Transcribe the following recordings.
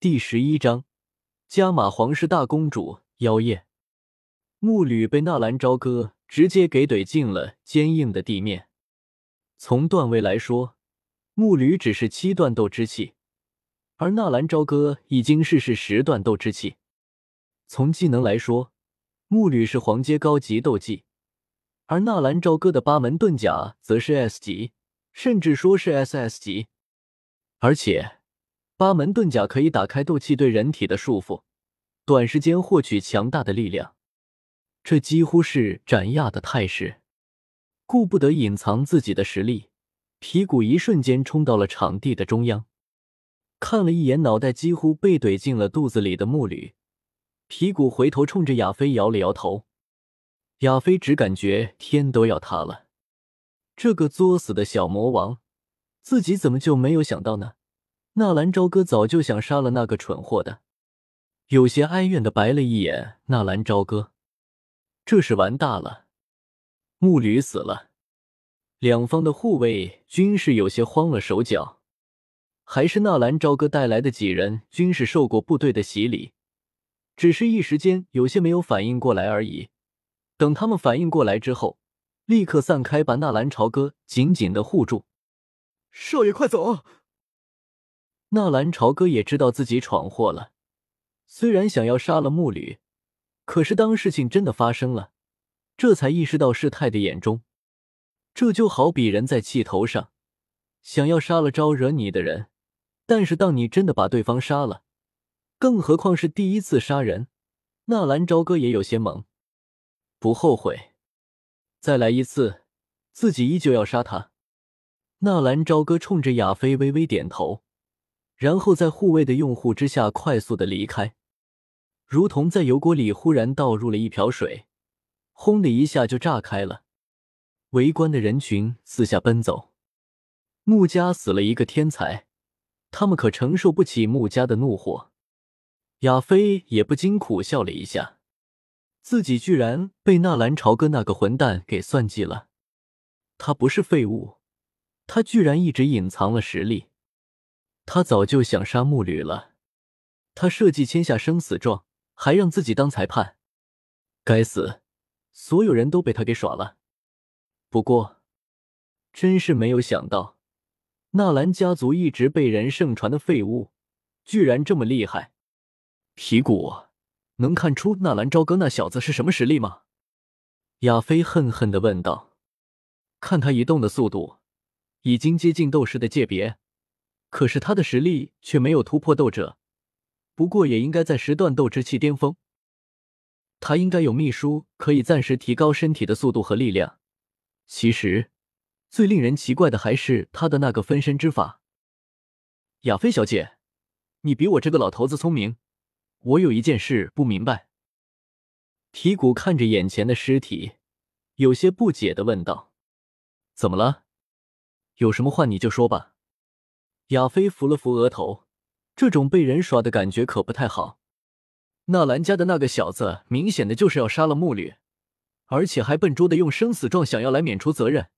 第十一章，加玛皇室大公主妖夜。木吕被纳兰朝歌直接给怼进了坚硬的地面。从段位来说，木吕只是七段斗之气，而纳兰朝歌已经是是十段斗之气。从技能来说，木吕是黄阶高级斗技，而纳兰朝歌的八门遁甲则是 S 级，甚至说是 SS 级，而且。八门遁甲可以打开斗气对人体的束缚，短时间获取强大的力量，这几乎是斩压的态势。顾不得隐藏自己的实力，皮骨一瞬间冲到了场地的中央，看了一眼脑袋几乎被怼进了肚子里的木驴，皮骨回头冲着亚飞摇了摇头。亚飞只感觉天都要塌了，这个作死的小魔王，自己怎么就没有想到呢？纳兰朝歌早就想杀了那个蠢货的，有些哀怨的白了一眼纳兰朝歌，这是完大了，木驴死了，两方的护卫均是有些慌了手脚，还是纳兰朝歌带来的几人均是受过部队的洗礼，只是一时间有些没有反应过来而已。等他们反应过来之后，立刻散开，把纳兰朝歌紧紧的护住。少爷，快走！纳兰朝歌也知道自己闯祸了，虽然想要杀了木吕，可是当事情真的发生了，这才意识到事态的严重。这就好比人在气头上，想要杀了招惹你的人，但是当你真的把对方杀了，更何况是第一次杀人，纳兰朝歌也有些懵。不后悔，再来一次，自己依旧要杀他。纳兰朝歌冲着亚飞微微点头。然后在护卫的拥护之下，快速的离开，如同在油锅里忽然倒入了一瓢水，轰的一下就炸开了。围观的人群四下奔走。穆家死了一个天才，他们可承受不起穆家的怒火。亚飞也不禁苦笑了一下，自己居然被纳兰朝歌那个混蛋给算计了。他不是废物，他居然一直隐藏了实力。他早就想杀木吕了，他设计签下生死状，还让自己当裁判。该死，所有人都被他给耍了。不过，真是没有想到，纳兰家族一直被人盛传的废物，居然这么厉害。皮骨，能看出纳兰朝歌那小子是什么实力吗？亚飞恨恨的问道。看他移动的速度，已经接近斗士的界别。可是他的实力却没有突破斗者，不过也应该在十段斗之气巅峰。他应该有秘书可以暂时提高身体的速度和力量。其实，最令人奇怪的还是他的那个分身之法。亚菲小姐，你比我这个老头子聪明，我有一件事不明白。皮古看着眼前的尸体，有些不解的问道：“怎么了？有什么话你就说吧。”亚飞扶了扶额头，这种被人耍的感觉可不太好。纳兰家的那个小子，明显的就是要杀了木吕，而且还笨拙的用生死状想要来免除责任，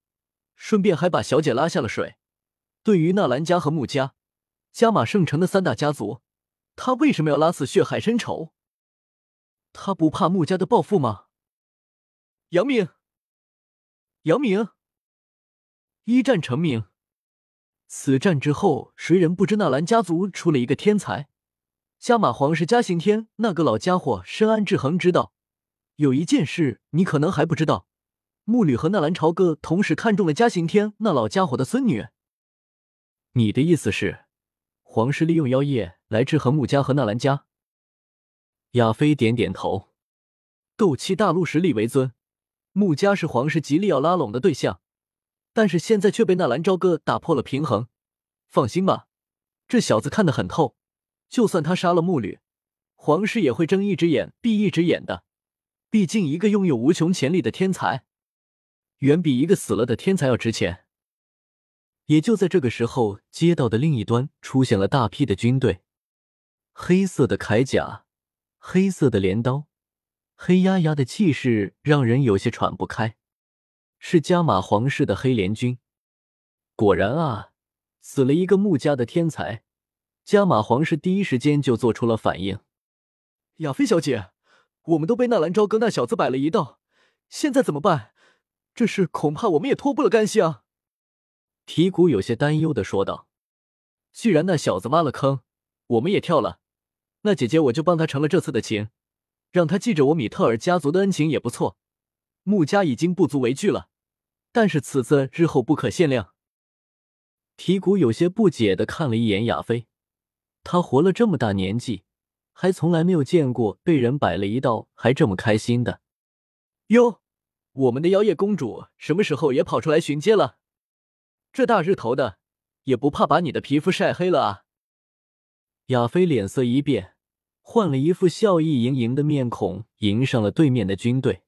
顺便还把小姐拉下了水。对于纳兰家和穆家，加马圣城的三大家族，他为什么要拉死血海深仇？他不怕穆家的报复吗？杨明，杨明，一战成名。此战之后，谁人不知纳兰家族出了一个天才？加马皇室嘉刑天那个老家伙深谙制衡之道。有一件事你可能还不知道：木吕和纳兰朝歌同时看中了嘉刑天那老家伙的孙女。你的意思是，皇室利用妖夜来制衡穆家和纳兰家？亚飞点点头。斗气大陆实力为尊，穆家是皇室极力要拉拢的对象。但是现在却被纳兰朝歌打破了平衡。放心吧，这小子看得很透，就算他杀了木吕，皇室也会睁一只眼闭一只眼的。毕竟一个拥有无穷潜力的天才，远比一个死了的天才要值钱。也就在这个时候，街道的另一端出现了大批的军队，黑色的铠甲，黑色的镰刀，黑压压的气势让人有些喘不开。是加玛皇室的黑莲军，果然啊，死了一个穆家的天才，加玛皇室第一时间就做出了反应。亚菲小姐，我们都被纳兰朝歌那小子摆了一道，现在怎么办？这事恐怕我们也脱不了干系啊！提古有些担忧的说道：“既然那小子挖了坑，我们也跳了，那姐姐我就帮他成了这次的情，让他记着我米特尔家族的恩情也不错。穆家已经不足为惧了，但是此次日后不可限量。”提古有些不解的看了一眼亚飞，他活了这么大年纪，还从来没有见过被人摆了一道还这么开心的。哟，我们的妖夜公主什么时候也跑出来巡街了？这大日头的，也不怕把你的皮肤晒黑了啊！亚飞脸色一变，换了一副笑意盈盈的面孔，迎上了对面的军队。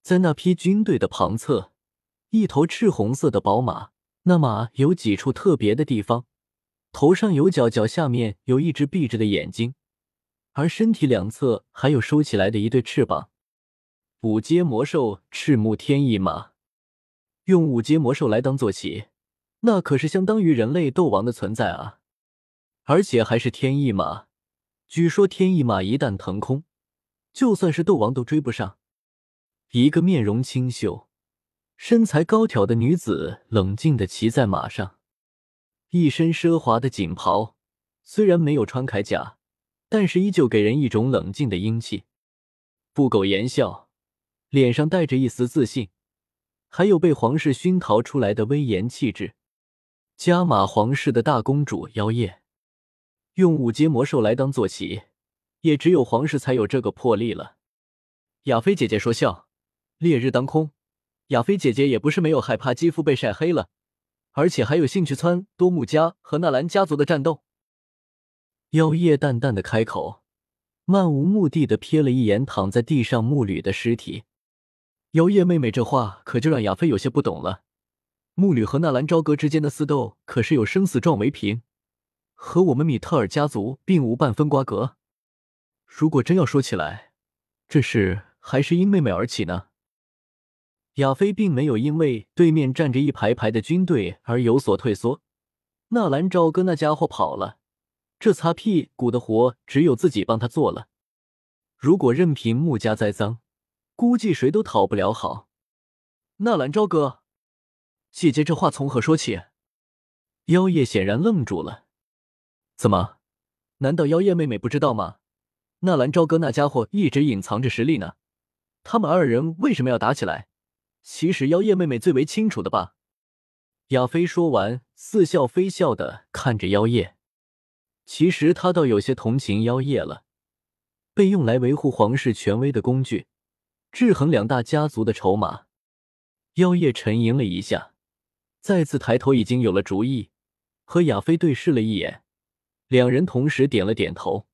在那批军队的旁侧，一头赤红色的宝马。那马有几处特别的地方，头上有角，脚下面有一只闭着的眼睛，而身体两侧还有收起来的一对翅膀。五阶魔兽赤木天翼马，用五阶魔兽来当坐骑，那可是相当于人类斗王的存在啊！而且还是天翼马，据说天翼马一旦腾空，就算是斗王都追不上。一个面容清秀。身材高挑的女子冷静的骑在马上，一身奢华的锦袍，虽然没有穿铠甲，但是依旧给人一种冷静的英气。不苟言笑，脸上带着一丝自信，还有被皇室熏陶出来的威严气质。加玛皇室的大公主妖夜，用五阶魔兽来当坐骑，也只有皇室才有这个魄力了。亚菲姐姐说笑，烈日当空。亚菲姐姐也不是没有害怕肌肤被晒黑了，而且还有兴趣参多木家和纳兰家族的战斗。妖夜淡淡的开口，漫无目的的瞥了一眼躺在地上木吕的尸体。妖夜妹妹这话可就让亚菲有些不懂了。木吕和纳兰朝歌之间的私斗可是有生死状为凭，和我们米特尔家族并无半分瓜葛。如果真要说起来，这事还是因妹妹而起呢。亚飞并没有因为对面站着一排排的军队而有所退缩。纳兰朝歌那家伙跑了，这擦屁股的活只有自己帮他做了。如果任凭穆家栽赃，估计谁都讨不了好。纳兰朝歌，姐姐这话从何说起？妖夜显然愣住了。怎么？难道妖夜妹妹不知道吗？纳兰朝歌那家伙一直隐藏着实力呢。他们二人为什么要打起来？其实妖夜妹妹最为清楚的吧？亚飞说完，似笑非笑的看着妖夜。其实他倒有些同情妖夜了，被用来维护皇室权威的工具，制衡两大家族的筹码。妖夜沉吟了一下，再次抬头，已经有了主意，和亚飞对视了一眼，两人同时点了点头。